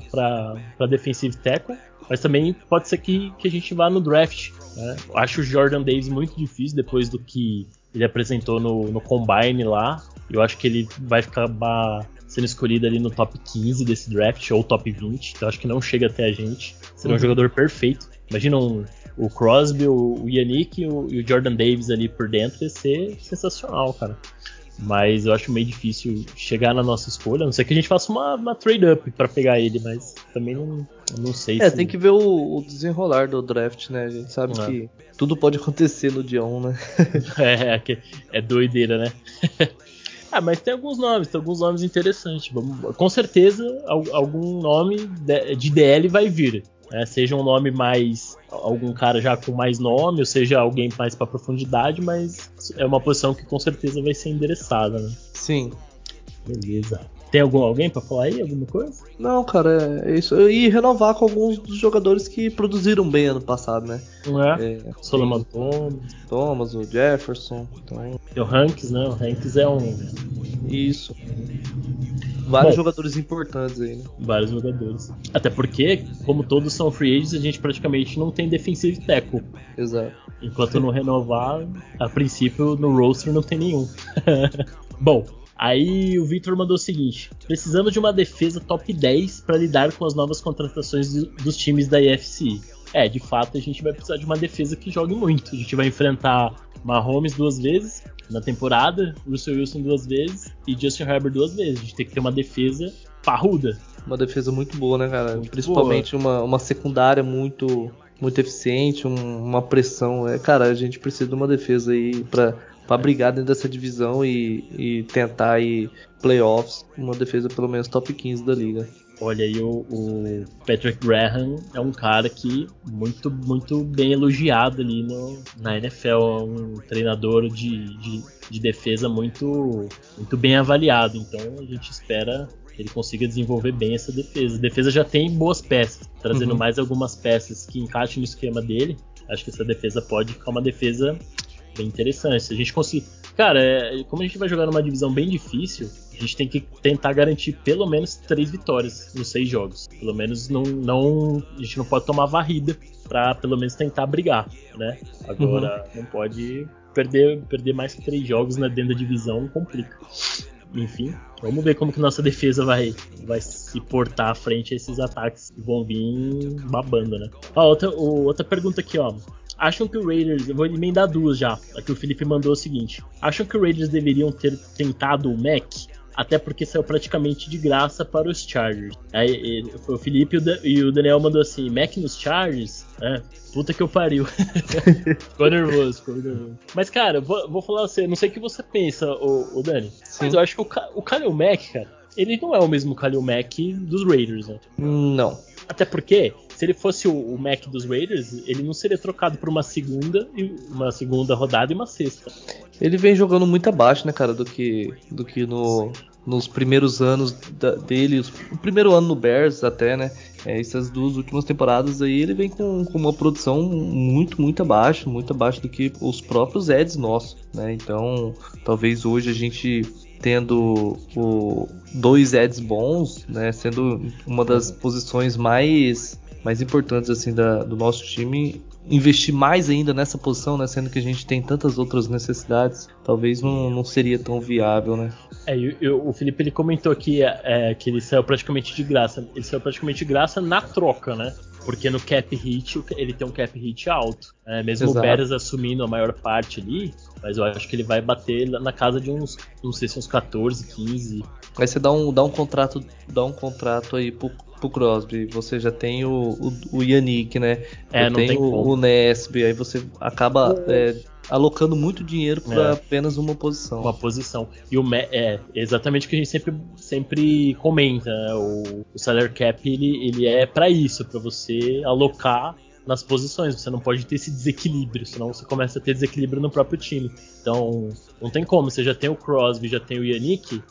defensive tackle, mas também pode ser que, que a gente vá no draft. Né? Acho o Jordan Davis muito difícil depois do que ele apresentou no, no Combine lá. Eu acho que ele vai acabar sendo escolhido ali no top 15 desse draft, ou top 20, então acho que não chega até a gente. Seria uhum. um jogador perfeito. Imagina um, o Crosby, o, o Yannick e o, o, Jordan Davis ali por dentro, ia ser sensacional, cara. Mas eu acho meio difícil chegar na nossa escolha, a não ser que a gente faça uma, uma trade-up para pegar ele, mas também não, não sei é, se... tem que ver o, o, desenrolar do draft, né? A gente sabe é. que tudo pode acontecer no dia 1, né? é, é, é doideira, né? Ah, mas tem alguns nomes, tem alguns nomes interessantes. Com certeza, algum nome de DL vai vir. Né? Seja um nome mais. algum cara já com mais nome, ou seja alguém mais para profundidade, mas é uma posição que com certeza vai ser endereçada, né? Sim. Beleza. Tem algum alguém para falar aí, alguma coisa? Não, cara, é isso. E renovar com alguns dos jogadores que produziram bem ano passado, né? Não é? é Solomon Thomas. Thomas, o Jefferson. Então... Tem o Hanks, né? O Hanks é um. Isso. Vários Bom, jogadores importantes aí, né? Vários jogadores. Até porque, como todos são free agents, a gente praticamente não tem defensive tackle. Exato. Enquanto não renovar, a princípio no roster não tem nenhum. Bom, Aí o Victor mandou o seguinte: precisamos de uma defesa top 10 para lidar com as novas contratações do, dos times da IFC. É, de fato a gente vai precisar de uma defesa que jogue muito. A gente vai enfrentar Mahomes duas vezes na temporada, Russell Wilson duas vezes e Justin Herbert duas vezes. A gente tem que ter uma defesa parruda. Uma defesa muito boa, né, cara? Muito Principalmente uma, uma secundária muito muito eficiente, um, uma pressão. É, cara, a gente precisa de uma defesa aí para para brigar dentro dessa divisão e, e tentar ir playoffs, uma defesa pelo menos top 15 da liga. Olha aí, o, o, Patrick Graham é um cara que muito, muito bem elogiado ali no, na NFL, é um treinador de, de, de, defesa muito, muito bem avaliado. Então a gente espera que ele consiga desenvolver bem essa defesa. A defesa já tem boas peças, trazendo uhum. mais algumas peças que encaixem no esquema dele. Acho que essa defesa pode ficar uma defesa bem interessante. Se a gente conseguir. Cara, é, como a gente vai jogar numa divisão bem difícil, a gente tem que tentar garantir pelo menos três vitórias nos seis jogos. Pelo menos não, não a gente não pode tomar varrida para pelo menos tentar brigar, né? Agora uhum. não pode perder, perder mais que três jogos na dentro da divisão complica. Enfim, vamos ver como que nossa defesa vai, vai se portar à frente a esses ataques que vão vir babando, né? Ó, outra, outra pergunta aqui, ó. Acham que o Raiders, eu vou emendar duas já. Aqui o Felipe mandou o seguinte: Acham que o Raiders deveriam ter tentado o Mac? Até porque saiu praticamente de graça para os Chargers. Aí foi o Felipe e o Daniel mandou assim: Mac nos Chargers? É, puta que eu pariu. ficou nervoso, ficou nervoso. Mas, cara, vou, vou falar você, não sei o que você pensa, o, Dani. Sim. Mas eu acho que o, o Kalil Mack, cara, ele não é o mesmo Kalil Mack dos Raiders, né? Não. Até porque se ele fosse o, o Mac dos Raiders, ele não seria trocado por uma segunda uma segunda rodada e uma sexta. Ele vem jogando muito abaixo, né, cara, do que do que no nos primeiros anos da, dele, o primeiro ano no Bears até, né? É, essas duas últimas temporadas aí ele vem com, com, uma produção muito, muito abaixo, muito abaixo do que os próprios Eds nossos, né? Então, talvez hoje a gente tendo o, dois Eds bons, né? Sendo uma das posições mais mais importantes assim da, do nosso time investir mais ainda nessa posição, né? Sendo que a gente tem tantas outras necessidades, talvez não, não seria tão viável, né? É, eu, eu, o Felipe ele comentou aqui é, que ele saiu praticamente de graça. Ele saiu praticamente de graça na troca, né? Porque no cap hit ele tem um cap hit alto. É, mesmo Exato. o Beres assumindo a maior parte ali, mas eu acho que ele vai bater na casa de uns, não sei se uns 14, 15. Aí você dá um, dá um contrato, dá um contrato aí pro pro Crosby. Você já tem o, o, o Yannick, né? É, não tem, tem o, o Nesby, aí você acaba é, alocando muito dinheiro para é. apenas uma posição. Uma posição. E o é exatamente o que a gente sempre, sempre comenta, né? o, o salary cap ele, ele é para isso, para você alocar nas posições. Você não pode ter esse desequilíbrio, senão você começa a ter desequilíbrio no próprio time. Então, não tem como. Você já tem o Crosby, já tem o Yannick,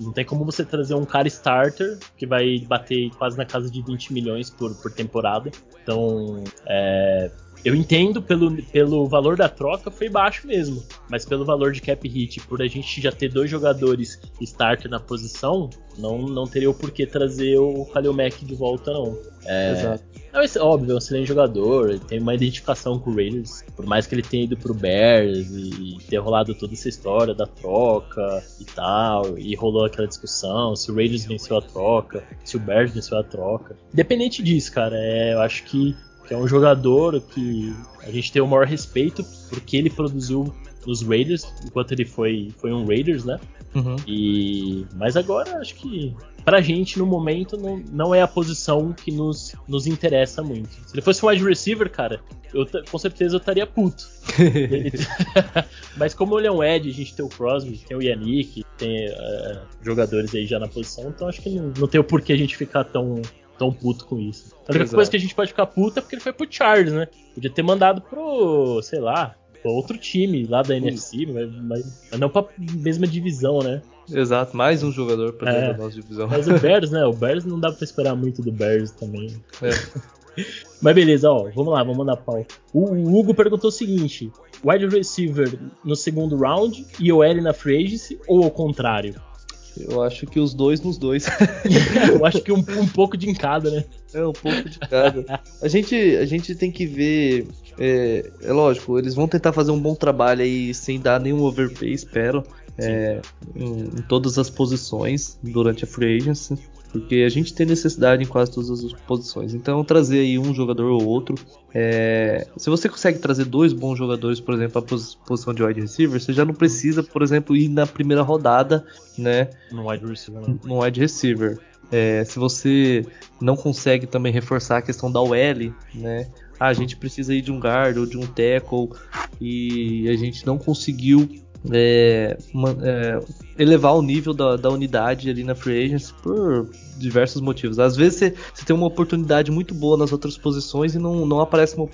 não tem como você trazer um cara starter que vai bater quase na casa de 20 milhões por, por temporada. Então, é, eu entendo pelo, pelo valor da troca foi baixo mesmo, mas pelo valor de cap hit, por a gente já ter dois jogadores starter na posição, não, não teria o porquê trazer o Kalil Mack de volta não. É, Exato. É óbvio, é um excelente jogador, ele tem uma identificação com o Raiders, por mais que ele tenha ido pro Bears e ter rolado toda essa história da troca e tal, e rolou aquela discussão se o Raiders venceu a troca, se o Bears venceu a troca. Independente disso, cara, é, eu acho que que é um jogador que a gente tem o maior respeito porque ele produziu nos Raiders, enquanto ele foi, foi um Raiders, né? Uhum. E mas agora acho que pra gente no momento não, não é a posição que nos, nos interessa muito. Se ele fosse um wide receiver, cara, eu com certeza eu estaria puto. mas como ele é um Ed, a gente tem o Crosby, tem o Yannick, tem uh, jogadores aí já na posição, então acho que não, não tem o porquê a gente ficar tão tão puto com isso. A única Exato. coisa que a gente pode ficar puto é porque ele foi pro Charles, né? Podia ter mandado pro, sei lá, pra outro time lá da NFC, mas, mas, mas não pra mesma divisão, né? Exato, mais um jogador pra dentro é, da nossa divisão. Mas o Bears, né? O Bears não dá pra esperar muito do Bears também. É. Mas beleza, ó, vamos lá, vamos mandar pau. O, o Hugo perguntou o seguinte: wide receiver no segundo round e o L na free agency ou ao contrário? Eu acho que os dois nos dois. eu acho que um, um, pouco de cada, né? É, um pouco de cada. A gente, a gente tem que ver. É, é lógico, eles vão tentar fazer um bom trabalho aí sem dar nenhum overpay, espero. É, em, em, todas as posições durante a free agency. Porque a gente tem necessidade em quase todas as posições. Então trazer aí um jogador ou outro. É... Se você consegue trazer dois bons jogadores, por exemplo, a posição de wide receiver, você já não precisa, por exemplo, ir na primeira rodada, né? No wide receiver. Né? No wide receiver. É, se você não consegue também reforçar a questão da OL, né? Ah, a gente precisa ir de um guard ou de um tackle e a gente não conseguiu é, uma, é, elevar o nível da, da, unidade ali na free agency por diversos motivos. Às vezes você, você, tem uma oportunidade muito boa nas outras posições e não, não aparece uma,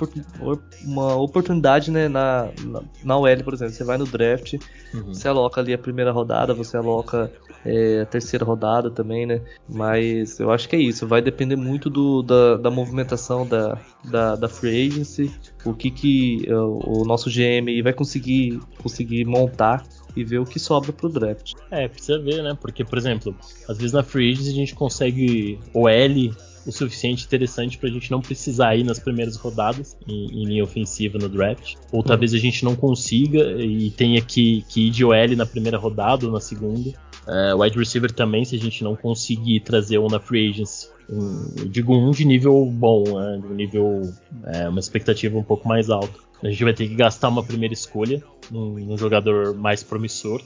uma oportunidade né, na, na, na OL, por exemplo. Você vai no draft, uhum. você aloca ali a primeira rodada, você aloca é, a terceira rodada também, né? Mas eu acho que é isso. Vai depender muito do, da, da movimentação da, da, da free agency, o que, que o, o nosso GM vai conseguir, conseguir montar e ver o que sobra pro draft. É, precisa ver, né? Porque, por exemplo, às vezes na free agency a gente consegue OL o suficiente interessante pra gente não precisar ir nas primeiras rodadas em, em linha ofensiva no draft. Ou uhum. talvez a gente não consiga e tenha que, que ir de OL na primeira rodada ou na segunda. É, wide receiver também, se a gente não conseguir trazer um na free agency. Um, digo um de nível bom, né? de um nível, é, uma expectativa um pouco mais alta. A gente vai ter que gastar uma primeira escolha num, num jogador mais promissor.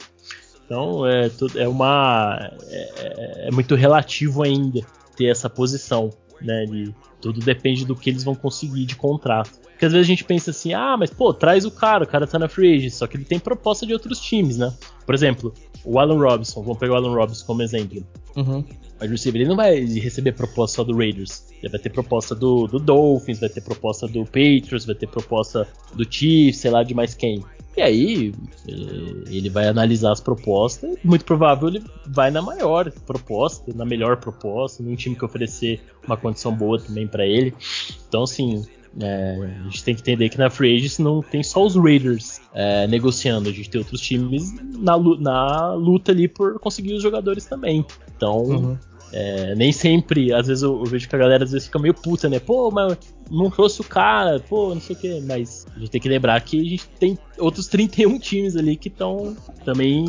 Então é, é uma é, é, muito relativo ainda ter essa posição, né? De, tudo depende do que eles vão conseguir de contrato. Porque às vezes a gente pensa assim, ah, mas pô, traz o cara, o cara tá na free agent, só que ele tem proposta de outros times, né? Por exemplo, o Alan Robinson, vamos pegar o Alan Robinson como exemplo. Uhum. O receiver, ele não vai receber proposta só do Raiders. Ele vai ter proposta do, do Dolphins, vai ter proposta do Patriots, vai ter proposta do Chiefs, sei lá de mais quem. E aí eh, ele vai analisar as propostas. Muito provável ele vai na maior proposta, na melhor proposta, num time que oferecer uma condição boa também para ele. Então, assim, é, a gente tem que entender que na Free Agents não tem só os Raiders é, negociando, a gente tem outros times na, na, luta ali por conseguir os jogadores também. Então, uhum. É, nem sempre, às vezes eu, eu, vejo que a galera às vezes fica meio puta, né? Pô, mas não trouxe o cara, pô, não sei o que. Mas a gente tem que lembrar que a gente tem outros 31 times ali que estão também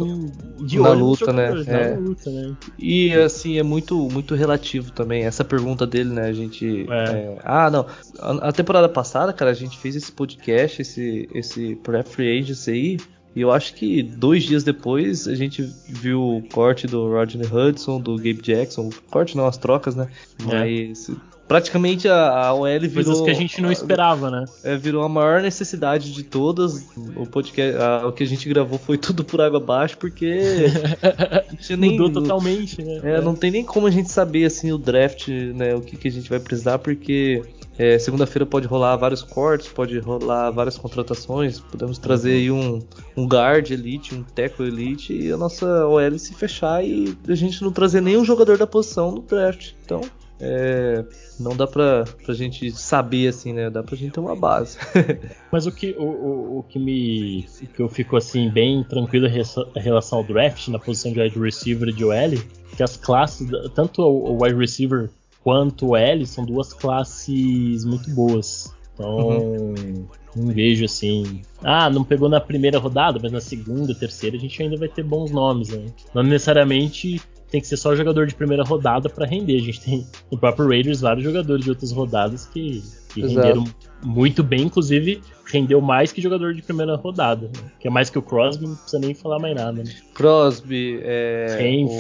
de na luta, né? É. Na luta, né? E assim, é muito, muito relativo também. Essa pergunta dele, né? A gente. É. É... Ah, não. A, a, temporada passada, cara, a gente fez esse podcast, esse, esse pré-free agency aí. E eu acho que dois dias depois a gente viu o corte do Rodney Hudson, do Gabe Jackson. Corte não, as trocas, né? É. Mas praticamente a, a OL virou. Coisas que a gente não esperava, né? É, virou a maior necessidade de todas. O podcast, a, o que a gente gravou foi tudo por água abaixo, porque. nem, Mudou totalmente, né? É, é, não tem nem como a gente saber assim o draft, né? O que, que a gente vai precisar, porque é, Segunda-feira pode rolar vários cortes, pode rolar várias contratações. Podemos trazer aí um, um guard elite, um teco elite e a nossa OL se fechar e a gente não trazer nenhum jogador da posição no draft. Então, é, não dá pra, pra gente saber assim, né? Dá pra gente ter uma base. Mas o que, o, o, o, que me. Que eu fico assim, bem tranquilo em relação ao draft, na posição de wide receiver de OL, que as classes, tanto o wide receiver quanto o L são duas classes muito boas. Então, uhum. não vejo assim. Ah, não pegou na primeira rodada, mas na segunda, terceira a gente ainda vai ter bons nomes. Né? Não necessariamente tem que ser só jogador de primeira rodada para render. A gente tem no próprio Raiders vários jogadores de outras rodadas que, que renderam muito bem, inclusive rendeu mais que jogador de primeira rodada. Né? Que é mais que o Crosby, não precisa nem falar mais nada. Né? Crosby, é,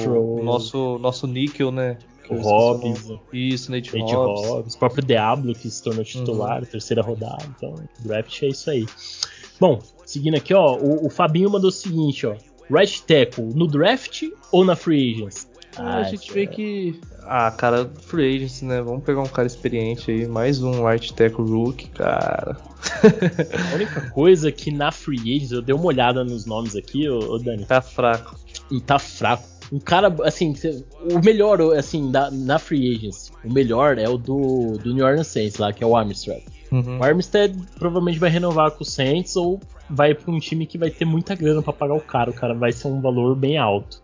o nosso, nosso níquel, né? O Hobbs. Isso, Nate, Nate Hobbs. Hobbs. O próprio Diablo que se tornou titular, uhum. terceira rodada. Então, draft é isso aí. Bom, seguindo aqui, ó, o, o Fabinho mandou o seguinte, ó. Right tackle no draft ou na free agents? Ah, a gente vê que. Ah, cara, free agency, né? Vamos pegar um cara experiente aí, mais um right tackle rookie, cara. a única coisa é que na free agency, eu dei uma olhada nos nomes aqui, ô, ô Dani. Tá fraco. E tá fraco. Um cara, assim, o melhor, assim, da, na free agency, o melhor é o do, do New Orleans Saints lá, que é o Armstrong. Uhum. O Armstead provavelmente vai renovar com o Saints ou vai para um time que vai ter muita grana para pagar o cara. O cara vai ser um valor bem alto.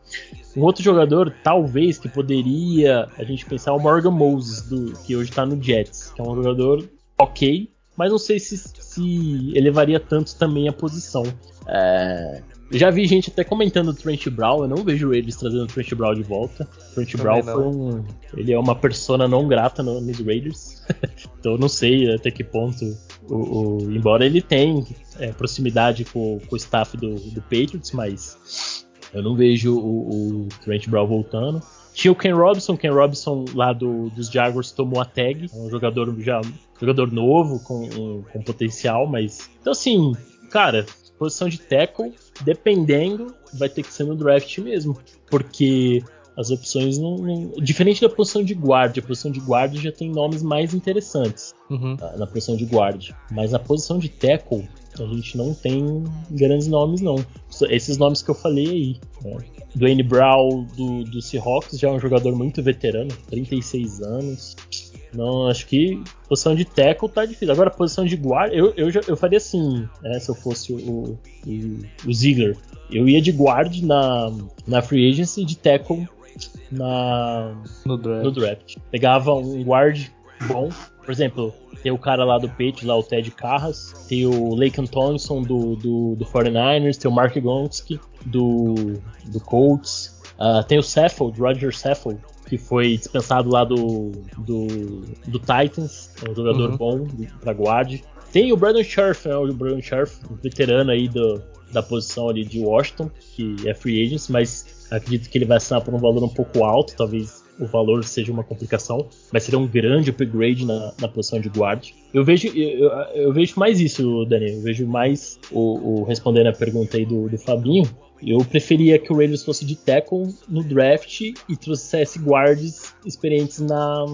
Um outro jogador, talvez, que poderia a gente pensar é o Morgan Moses, do, que hoje está no Jets, que é um jogador ok, mas não sei se, se elevaria tanto também a posição. É, já vi gente até comentando o Trent Brown, eu não vejo eles trazendo o Trent Brown de volta. Trent Brown foi um. Ele é uma persona não grata no, nos Raiders. então eu não sei até que ponto. O, o embora ele tenha é, proximidade com, com, o staff do, do, Patriots, mas eu não vejo o, o Trent Brown voltando. Tinha o Ken Robinson, Ken Robinson lá do, dos Jaguars tomou a tag, é um jogador já jogador novo com, com potencial, mas então assim, cara, posição de tackle, dependendo, vai ter que ser no draft mesmo. Porque as opções não, não, Diferente da posição de guarda, a posição de guarda já tem nomes mais interessantes uhum. na, na posição de guarda. Mas na posição de tackle, a gente não tem grandes nomes, não. Esses nomes que eu falei aí. Né? Dwayne Brown do, do Seahawks já é um jogador muito veterano, 36 anos. Não, acho que posição de tackle tá difícil. Agora, posição de guarda, eu, eu, eu faria assim, né, se eu fosse o, o, o Ziggler. Eu ia de guard na, na free agency e de tackle na, no, draft. no draft. Pegava um guard bom, por exemplo, tem o cara lá do Page, lá o Ted Carras, tem o Laken Thompson do, do, do 49ers, tem o Mark Gonski do, do Colts, uh, tem o Seffold, Roger Seffold, que foi dispensado lá do, do, do Titans, é um jogador uhum. bom para guarde. Tem o Brandon Scherf, né, o Brandon Scherf, veterano aí do, da posição ali de Washington, que é free agent, mas acredito que ele vai assinar por um valor um pouco alto, talvez o valor seja uma complicação, mas seria um grande upgrade na, na posição de guard. Eu vejo, eu, eu, vejo mais isso, Daniel. Eu vejo mais o, o respondendo a pergunta aí do, do Fabinho. Eu preferia que o Raiders fosse de tackle no draft e trouxesse guards experientes na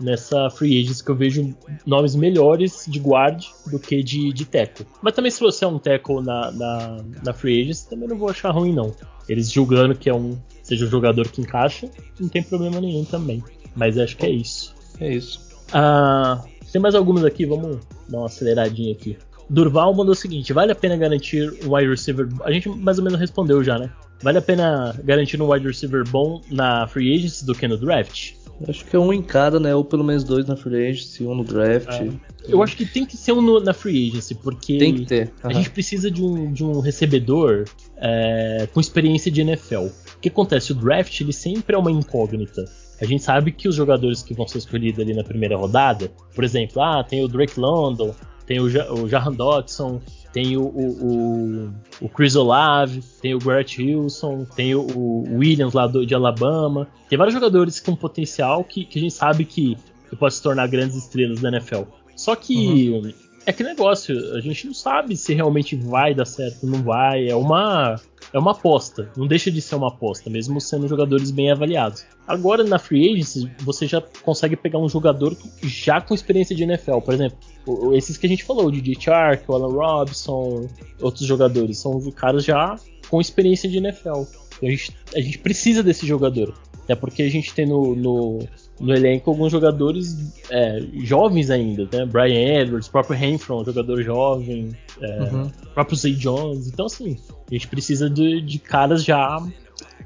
nessa free agents que eu vejo nomes melhores de guard do que de, de tackle. Mas também se você é um tackle na, na, na free agents, também não vou achar ruim não. Eles julgando que é um seja um jogador que encaixa, não tem problema nenhum também. Mas acho que é isso. É isso. Ah, tem mais algumas aqui, vamos dar uma aceleradinha aqui. Durval mandou o seguinte: vale a pena garantir um wide receiver? A gente mais ou menos respondeu já, né? Vale a pena garantir um wide receiver bom na free agency do que no draft? Acho que é um em cada, né? Ou pelo menos dois na free agency, um no draft. É. Eu acho que tem que ser um no, na free agency, porque tem que ter. Uhum. a gente precisa de um, de um recebedor é, com experiência de NFL. O que acontece? O draft ele sempre é uma incógnita. A gente sabe que os jogadores que vão ser escolhidos ali na primeira rodada, por exemplo, ah, tem o Drake London, tem o, ja o Jahan Dodson, tem o, o, o, o, Chris Olave, tem o Garrett Wilson, tem o, o Williams lá do, de Alabama. Tem vários jogadores com potencial que, que a gente sabe que, que pode se tornar grandes estrelas da NFL. Só que uhum. é que negócio, a gente não sabe se realmente vai dar certo não vai. É uma é uma aposta, não deixa de ser uma aposta, mesmo sendo jogadores bem avaliados. Agora na Free Agency, você já consegue pegar um jogador já com experiência de NFL, por exemplo, esses que a gente falou, o DJ Chark, o Alan Robson, outros jogadores, são caras já com experiência de NFL. A gente, a gente precisa desse jogador. Até porque a gente tem no, no, no elenco alguns jogadores é, jovens ainda, né? Brian Edwards, próprio Renfro, um jogador jovem, é, uhum. próprio Zay Jones. Então, assim, a gente precisa de, de caras já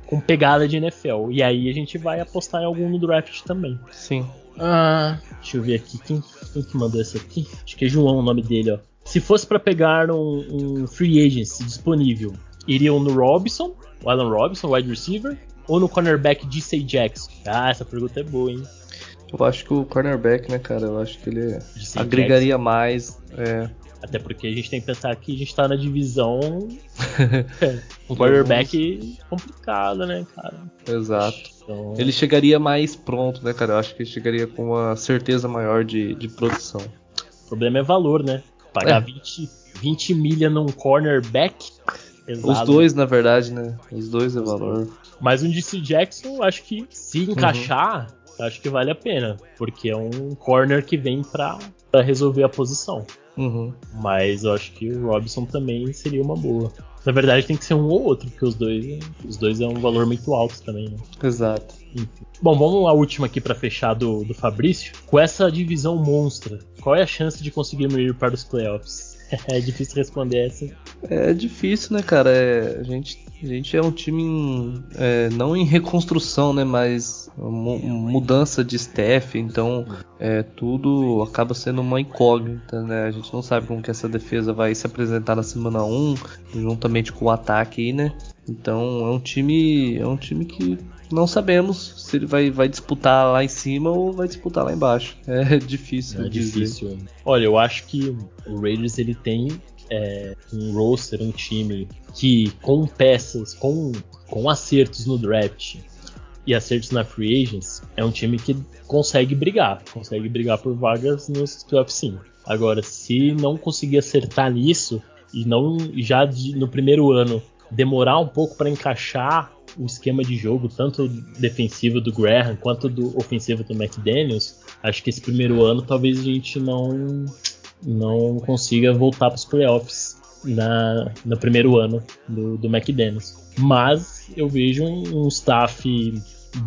com pegada de NFL. E aí a gente vai apostar em algum no draft também. Sim. Ah, deixa eu ver aqui. Quem, quem que mandou esse aqui? Acho que é João o nome dele, ó. Se fosse para pegar um, um, free agency disponível, iriam no Robson, o Alan Robson, wide receiver, ou no cornerback D.C. Jackson? Ah, essa pergunta é boa, hein? Eu acho que o cornerback, né, cara? Eu acho que ele agregaria mais. É. Até porque a gente tem que pensar que a gente tá na divisão. um quarterback complicado, né, cara? Exato. Então... Ele chegaria mais pronto, né, cara? Eu acho que ele chegaria com uma certeza maior de, de produção. O problema é valor, né? Pagar é. 20, 20 milha num cornerback Os dois, na verdade, né? Os dois é valor. Mas um DC Jackson, acho que se encaixar, uhum. acho que vale a pena. Porque é um corner que vem pra, pra resolver a posição. Uhum. Mas eu acho que o Robson também seria uma boa. Na verdade, tem que ser um ou outro, porque os dois, os dois é um valor muito alto também, né? Exato. Enfim. Bom, vamos à última aqui para fechar do, do Fabrício. Com essa divisão monstra, qual é a chance de conseguirmos ir para os playoffs? É difícil responder essa. É difícil, né, cara? É, a, gente, a gente é um time em, é, não em reconstrução, né? Mas mudança de staff, então é, tudo acaba sendo uma incógnita, né? A gente não sabe como que essa defesa vai se apresentar na semana 1, juntamente com o ataque aí, né? Então é um time. É um time que não sabemos se ele vai, vai disputar lá em cima ou vai disputar lá embaixo. É difícil. É difícil. Olha, eu acho que o Raiders ele tem é, um roster, um time que com peças, com, com acertos no draft e acertos na free agents, é um time que consegue brigar, consegue brigar por vagas nos playoffs sim. Agora, se não conseguir acertar nisso e não já de, no primeiro ano demorar um pouco para encaixar o esquema de jogo, tanto defensivo do Graham quanto do ofensivo do McDaniels, acho que esse primeiro ano talvez a gente não, não consiga voltar para os playoffs na, no primeiro ano do, do McDaniels. Mas eu vejo um, um staff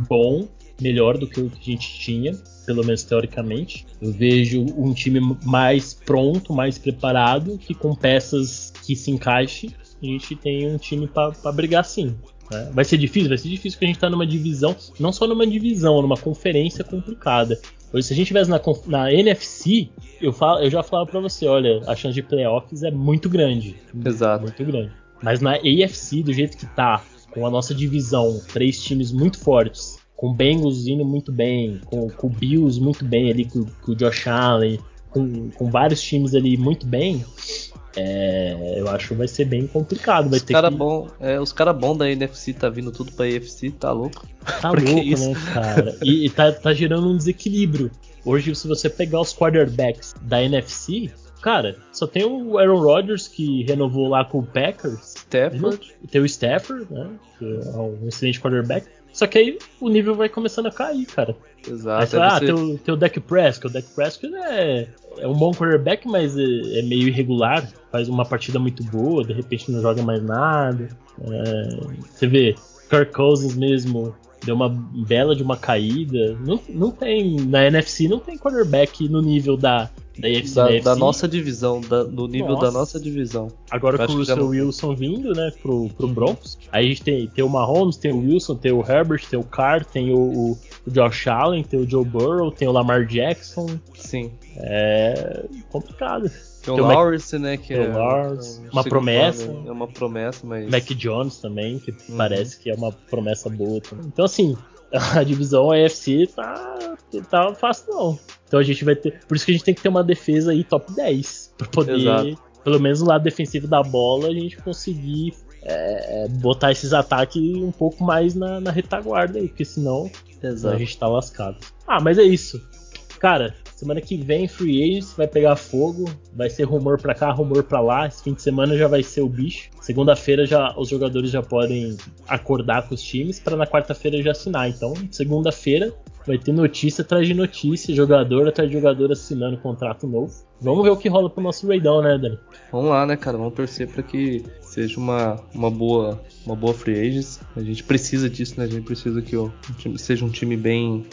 bom, melhor do que o que a gente tinha, pelo menos teoricamente. Eu vejo um time mais pronto, mais preparado, que com peças que se encaixe, a gente tem um time para brigar sim. Né? Vai ser difícil? Vai ser difícil porque a gente está numa divisão, não só numa divisão, numa conferência complicada. Pois se a gente estivesse na, na NFC, eu, falo, eu já falava para você, olha, a chance de playoffs é muito grande. Exato. Muito grande. Mas na AFC, do jeito que tá, com a nossa divisão, três times muito fortes, com o Bengals indo muito bem, com, com o Bills muito bem ali, com, com o Josh Allen, com, com vários times ali muito bem, é, eu acho que vai ser bem complicado. Vai os cara que... bom, é, os caras bons da NFC tá vindo tudo pra NFC, tá louco? Tá louco, né, cara? E, e tá, tá gerando um desequilíbrio. Hoje, se você pegar os quarterbacks da NFC, cara, só tem o Aaron Rodgers que renovou lá com o Packers. Stafford. Tem o Stafford, né? Que é um excelente quarterback. Só que aí o nível vai começando a cair, cara. Exato. Aí, ah, você... tem, o, tem o Dak Prescott. O Dak Prescott é, é um bom quarterback, mas é, é, meio irregular. Faz uma partida muito boa, de repente não joga mais nada. É, você vê, Kirk Cousins mesmo deu uma bela de uma caída. Não, não tem, na NFC não tem quarterback no nível da, da AFC, da, da, da divisão, da, do nível nossa. da nossa divisão. Agora com o Russell Wilson vindo, né, pro, pro Broncos, aí a gente tem, tem o Mahomes, tem o Wilson, tem o Herbert, tem o Carr, tem o, o, o Josh Allen, tem o Joe Burrow, tem o Lamar Jackson. Sim. É complicado. Tem o Lawrence, né? Que é Lawrence, uma promessa. é uma promessa, mas. Mac Jones também, que uhum. parece que é uma promessa boa também. Então, assim, a divisão AFC tá, tá fácil não. Então a gente vai ter. Por isso que a gente tem que ter uma defesa aí top 10. Pra poder, Exato. pelo menos o lado defensivo da bola, a gente conseguir é, botar esses ataques um pouco mais na, na retaguarda aí, porque senão Exato. a gente tá lascado. Ah, mas é isso. Cara, Semana que vem, Free Agents vai pegar fogo. Vai ser rumor pra cá, rumor pra lá. Esse fim de semana já vai ser o bicho. Segunda-feira já os jogadores já podem acordar com os times para na quarta-feira já assinar. Então, segunda-feira vai ter notícia atrás de notícia, jogador atrás de jogador assinando contrato novo. Vamos ver o que rola pro nosso Raidão, né, Dani? Vamos lá, né, cara? Vamos torcer para que seja uma, uma boa uma boa free agents. A gente precisa disso, né? A gente precisa que o time seja um time bem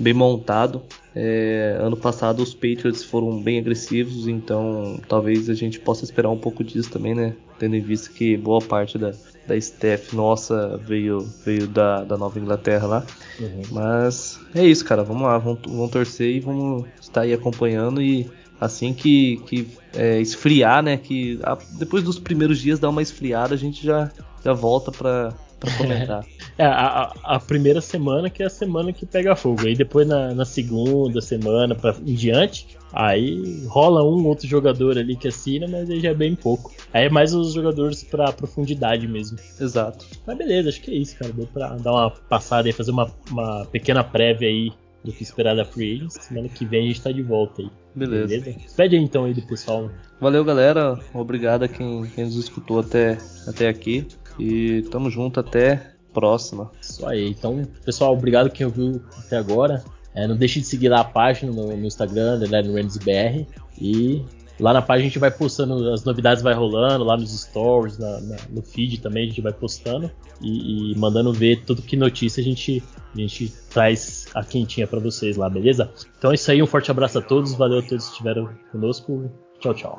bem montado. É, ano passado os Patriots foram bem agressivos, então talvez a gente possa esperar um pouco disso também, né? Tendo em vista que boa parte da, da staff nossa veio, veio da, da Nova Inglaterra lá. Uhum. Mas é isso, cara. Vamos lá, vamos, vamos torcer e vamos estar aí acompanhando e assim que, que é, esfriar, né? Que a, depois dos primeiros dias dar uma esfriada, a gente já, já volta para comentar. É, a, a, primeira semana que é a semana que pega fogo. Aí depois na, na segunda semana pra, em diante, aí rola um outro jogador ali que assina, mas aí já é bem pouco. Aí é mais os jogadores pra profundidade mesmo. Exato. Mas beleza, acho que é isso, cara. Deu pra dar uma passada e fazer uma, uma pequena prévia aí do que esperar da Free Agents. Semana que vem a gente tá de volta aí. Beleza. Beleza? Pede aí então aí do pessoal. Valeu, galera. Obrigado a quem, quem nos escutou até, até aqui. E tamo junto até próxima. Isso aí. Então, pessoal, obrigado quem ouviu até agora. É, não deixe de seguir lá a página no, no Instagram, BR. E lá na página a gente vai postando, as novidades vai rolando, lá nos stories, na, na, no feed também a gente vai postando e, e, mandando ver tudo que notícia a gente, a gente traz a quentinha para vocês lá, beleza? Então é isso aí, um forte abraço a todos, valeu a todos que estiveram conosco. Tchau, tchau.